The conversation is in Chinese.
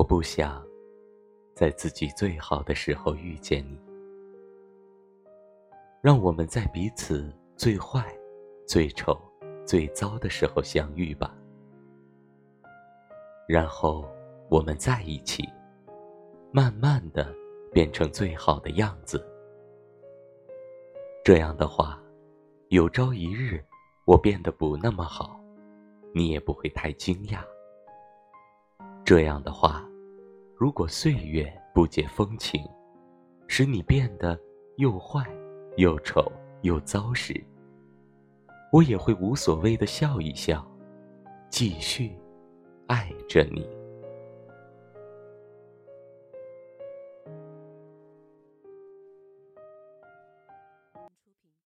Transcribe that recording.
我不想在自己最好的时候遇见你，让我们在彼此最坏、最丑、最糟的时候相遇吧。然后我们在一起，慢慢的变成最好的样子。这样的话，有朝一日我变得不那么好，你也不会太惊讶。这样的话，如果岁月不解风情，使你变得又坏、又丑、又糟时，我也会无所谓的笑一笑，继续爱着你。